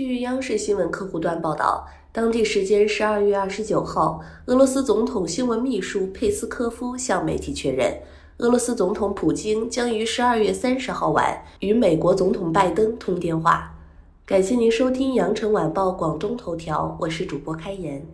据央视新闻客户端报道，当地时间十二月二十九号，俄罗斯总统新闻秘书佩斯科夫向媒体确认，俄罗斯总统普京将于十二月三十号晚与美国总统拜登通电话。感谢您收听羊城晚报广东头条，我是主播开言。